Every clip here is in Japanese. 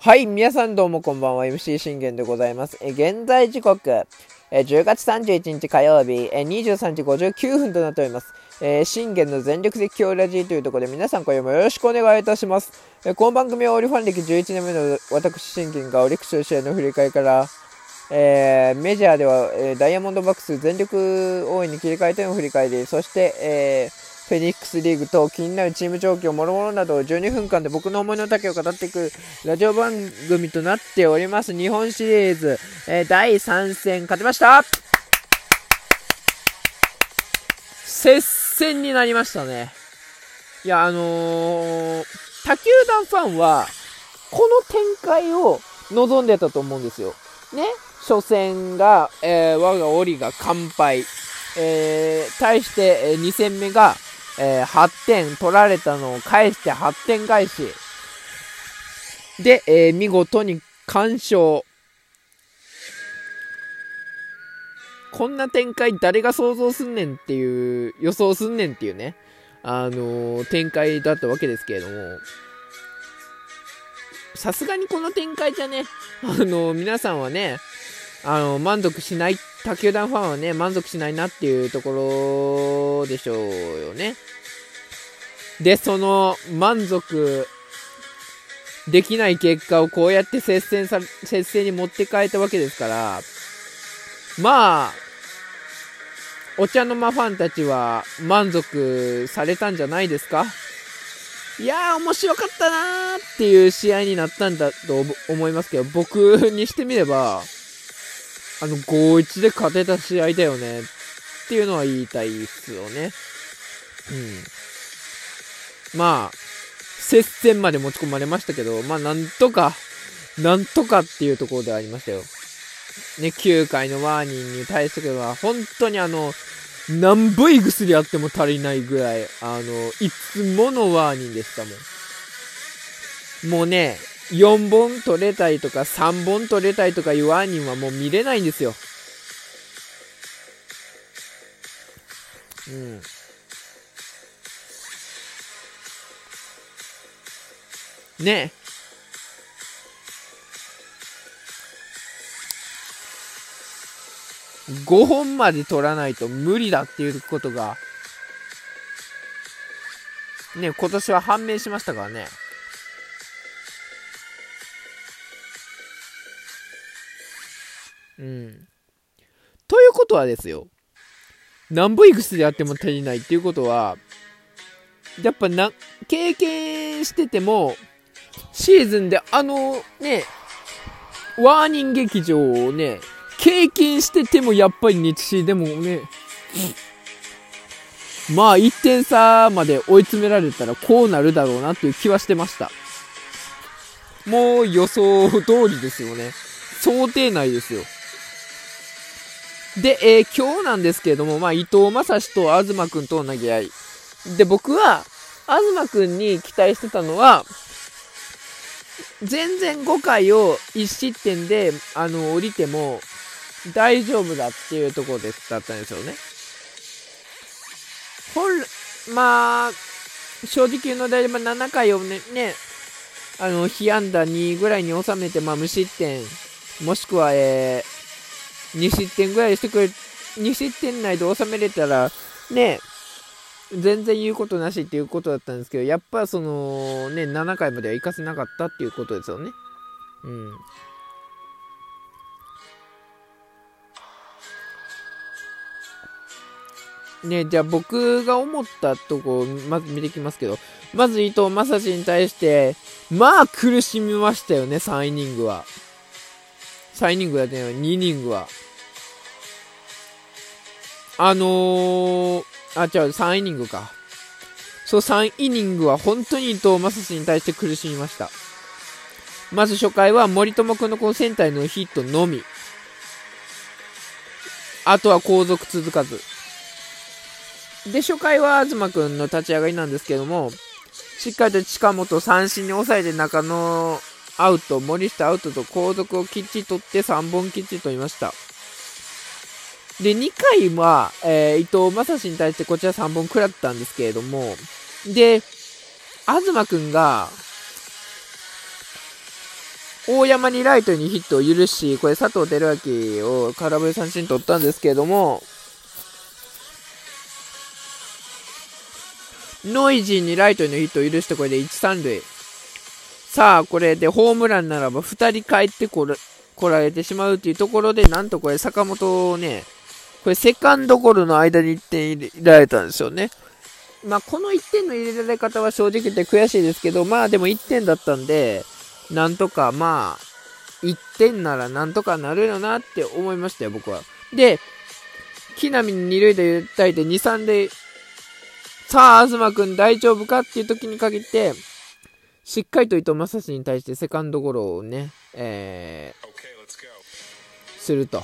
はい、皆さんどうもこんばんは、MC 信玄でございます。え現在時刻、え10月31日火曜日、え23時59分となっております。えー、信玄の全力的強ラジーというところで皆さん今夜もよろしくお願いいたします。え、この番組はオリファン歴11年目の私信玄がオリックスの試合の振り返りから、えー、メジャーでは、えダイヤモンドバックス全力応援に切り替えての振り返り、そして、えフェニックスリーグと気になるチーム状況、もろもろなどを12分間で僕の思いの丈を語っていくラジオ番組となっております。日本シリーズ、え第3戦勝てました接戦になりましたね。いや、あのー、他球団ファンは、この展開を望んでたと思うんですよ。ね？初戦が、えー、我がオリが完敗。えー、対して、えー、2戦目が、えー、8点取られたのを返して8点返し。で、えー、見事に完勝。こんな展開誰が想像すんねんっていう、予想すんねんっていうね、あのー、展開だったわけですけれども、さすがにこの展開じゃね、あのー、皆さんはね、あの、満足しない、他球団ファンはね、満足しないなっていうところでしょうよね。で、その満足できない結果をこうやって接戦さ、接戦に持って帰ったわけですから、まあ、お茶の間ファンたちは満足されたんじゃないですか？いやー面白かったなーっていう試合になったんだと思いますけど、僕にしてみれば、あの5-1で勝てた試合だよねっていうのは言いたいですよね。うん。まあ、接戦まで持ち込まれましたけど、まあなんとか、なんとかっていうところではありましたよ。ね、9回のワーニンに対しては、本当にあの、何部位薬あっても足りないぐらい、あの、いつものワーニンでしたもん。もうね、4本取れたりとか3本取れたりとかいうワーニンはもう見れないんですよ。うん。ねえ5本まで取らないと無理だっていうことが、ね、今年は判明しましたからね。ことはですよ。何本いくつであっても足りないっていうことは、やっぱな、経験してても、シーズンであのね、ワーニング劇場をね、経験しててもやっぱり日誌でもね、まあ1点差まで追い詰められたらこうなるだろうなっていう気はしてました。もう予想通りですよね。想定内ですよ。で、えー、今日なんですけれども、まあ伊藤正史と東くんとの投げ合い。で、僕は、東くんに期待してたのは、全然5回を1失点で、あの、降りても、大丈夫だっていうところでだったんですよね。本、まあ、正直言うのであれば7回をね、ね、あの、被安打2ぐらいに収めて、まあ、無失点、もしくは、えー、2失点ぐらいしてくれ、2失点内で収めれたら、ね、全然言うことなしっていうことだったんですけど、やっぱその、ね、7回までは行かせなかったっていうことですよね。うん。ね、じゃあ僕が思ったとこ、まず見ていきますけど、まず伊藤正史に対して、まあ苦しみましたよね、3イニングは。3イニングやってない2イニングは。あのー、あ、違う、3イニングか。そう、3イニングは本当に伊藤正史に対して苦しみました。まず初回は森友君のこのセンターのヒットのみ。あとは後続続かず。で、初回は東くんの立ち上がりなんですけども、しっかりと近本三振に抑えて中野アウト、森下アウトと後続をきっちり取って3本きっちり取りました。で、2回は、えー、伊藤正史に対してこちら3本食らったんですけれども、で、東くんが、大山にライトにヒットを許し、これ佐藤輝明を空振り三振取ったんですけれども、ノイジーにライトにヒットを許してこれで1、3塁。さあ、これでホームランならば2人帰ってこられてしまうっていうところで、なんとこれ坂本をね、これセカンドゴロの間に1点入れられたんですよね。まあ、この1点の入れられ方は正直言って悔しいですけど、まあでも1点だったんで、なんとかまあ、1点ならなんとかなるよなって思いましたよ、僕は。で、木浪に2塁で打たれて2、3で、さあ、東くん大丈夫かっていう時に限って、しっかりと伊藤正史に対してセカンドゴロをね、えー、すると。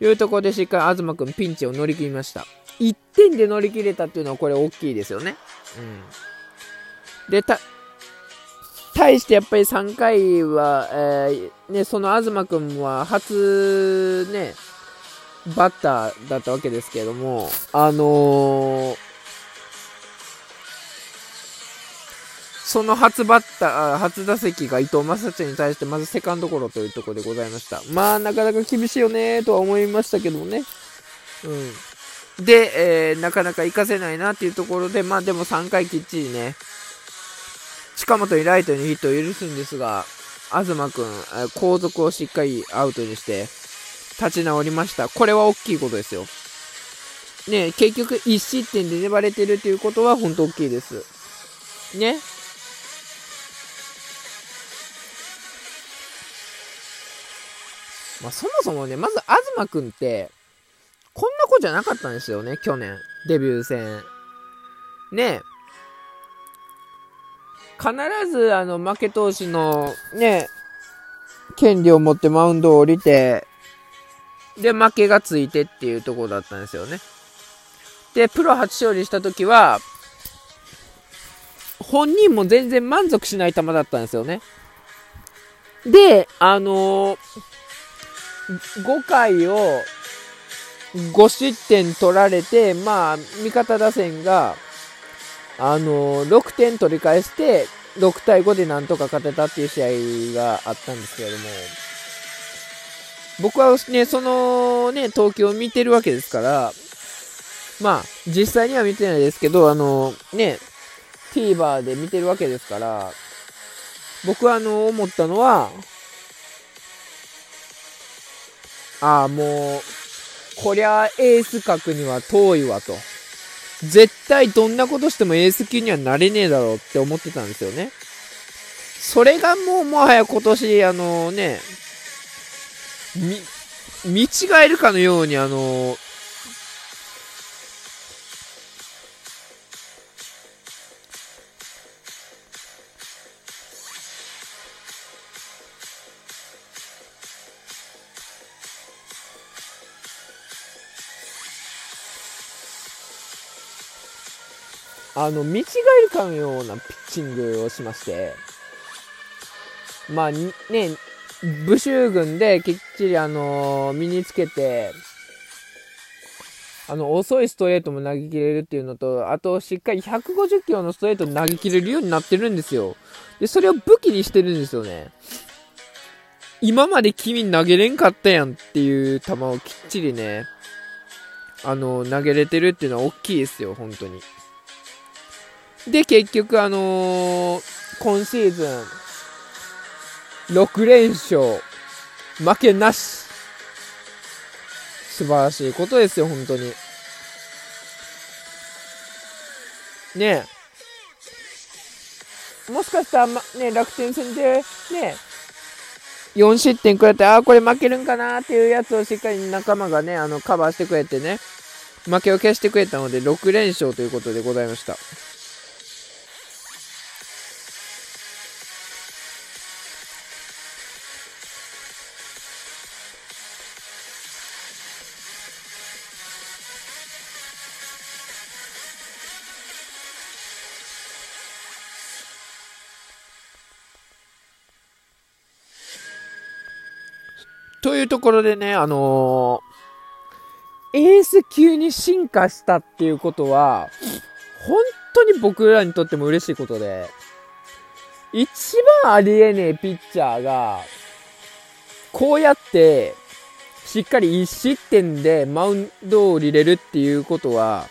いうところでしっかり東くんピンチを乗り切りました。1点で乗り切れたっていうのはこれ大きいですよね。うん。で、た、対してやっぱり3回は、えー、ね、その東くんは初ね、バッターだったわけですけれども、あのー、その初バッター、初打席が伊藤正史に対してまずセカンドゴロというところでございました。まあ、なかなか厳しいよねとは思いましたけどもね。うん。で、えー、なかなか活かせないなっていうところで、まあでも3回きっちりね、近本にライトにヒットを許すんですが、東くん、後続をしっかりアウトにして、立ち直りました。これは大きいことですよ。ね結局1失点で粘れてるっていうことは本当大きいです。ね。まあ、そもそもね、まず東くんって、こんな子じゃなかったんですよね、去年。デビュー戦。ね必ず、あの、負け投手の、ね、権利を持ってマウンドを降りて、で、負けがついてっていうとこだったんですよね。で、プロ初勝利した時は、本人も全然満足しない球だったんですよね。で、あのー、5回を5失点取られて、まあ、味方打線が、あのー、6点取り返して、6対5でなんとか勝てたっていう試合があったんですけれども、僕はね、そのね、東京を見てるわけですから、まあ、実際には見てないですけど、あのー、ね、TVer で見てるわけですから、僕はあの、思ったのは、ああ、もう、こりゃエース格には遠いわと。絶対どんなことしてもエース級にはなれねえだろうって思ってたんですよね。それがもうもはや今年、あのね、見違えるかのようにあのあの、見違えるかのようなピッチングをしまして、まあ、ね、武州軍できっちりあの身につけて、あの、遅いストレートも投げ切れるっていうのと、あと、しっかり150キロのストレート投げ切れるようになってるんですよ。で、それを武器にしてるんですよね。今まで君投げれんかったやんっていう球をきっちりね、あの、投げれてるっていうのは大きいですよ、本当に。で、結局、あのー、今シーズン、6連勝、負けなし。素晴らしいことですよ、本当に。ねえ。もしかしたら、ま、ね、楽天戦で、ね、4失点くれて、ああ、これ負けるんかなっていうやつをしっかり仲間がね、あの、カバーしてくれてね、負けを消してくれたので、6連勝ということでございました。というところでね、あのー、エース級に進化したっていうことは、本当に僕らにとっても嬉しいことで、一番ありえねえピッチャーが、こうやって、しっかり1失点でマウンドを降りれるっていうことは、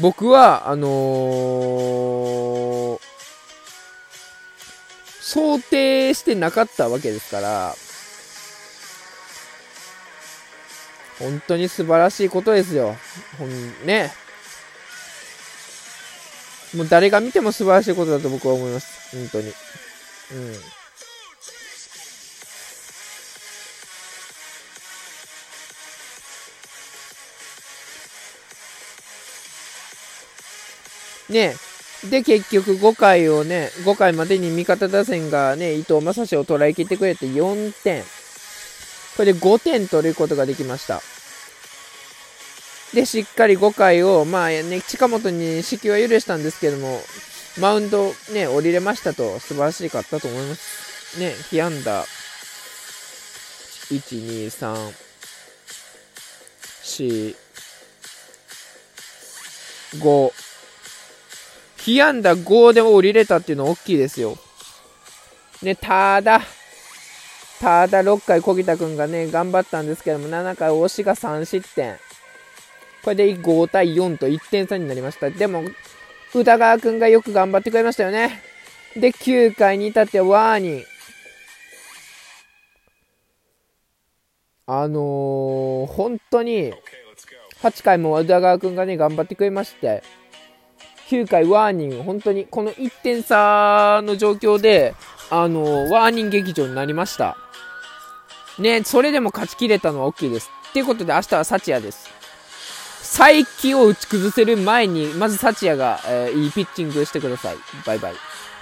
僕は、あのー、想定してなかったわけですから、本当に素晴らしいことですよ。ほん、ね。もう誰が見ても素晴らしいことだと僕は思います。本当に。うん。ねで、結局5回をね、5回までに味方打線がね、伊藤正史を捉えきってくれて4点。これで5点取ることができました。で、しっかり5回を、まあね、近本に死球は許したんですけども、マウンドね、降りれましたと、素晴らしかったと思います。ね、被安打、1、2、3、4、5、被安打5で降りれたっていうのは大きいですよ。ね、ただ、ただ6回小木田君がね、頑張ったんですけども、7回押しが3失点。これで5対4と1点差になりました。でも、宇田川君がよく頑張ってくれましたよね。で、9回に至ってワーニー。あのー、本当に、8回も宇田川君がね、頑張ってくれまして、9回ワーニン、本当にこの1点差の状況で、あのー、ワーニン劇場になりました。ね、それでも勝ち切れたのは大きいです。っていうことで明日はサチアです。再起を打ち崩せる前に、まずサチアが、えー、いいピッチングしてください。バイバイ。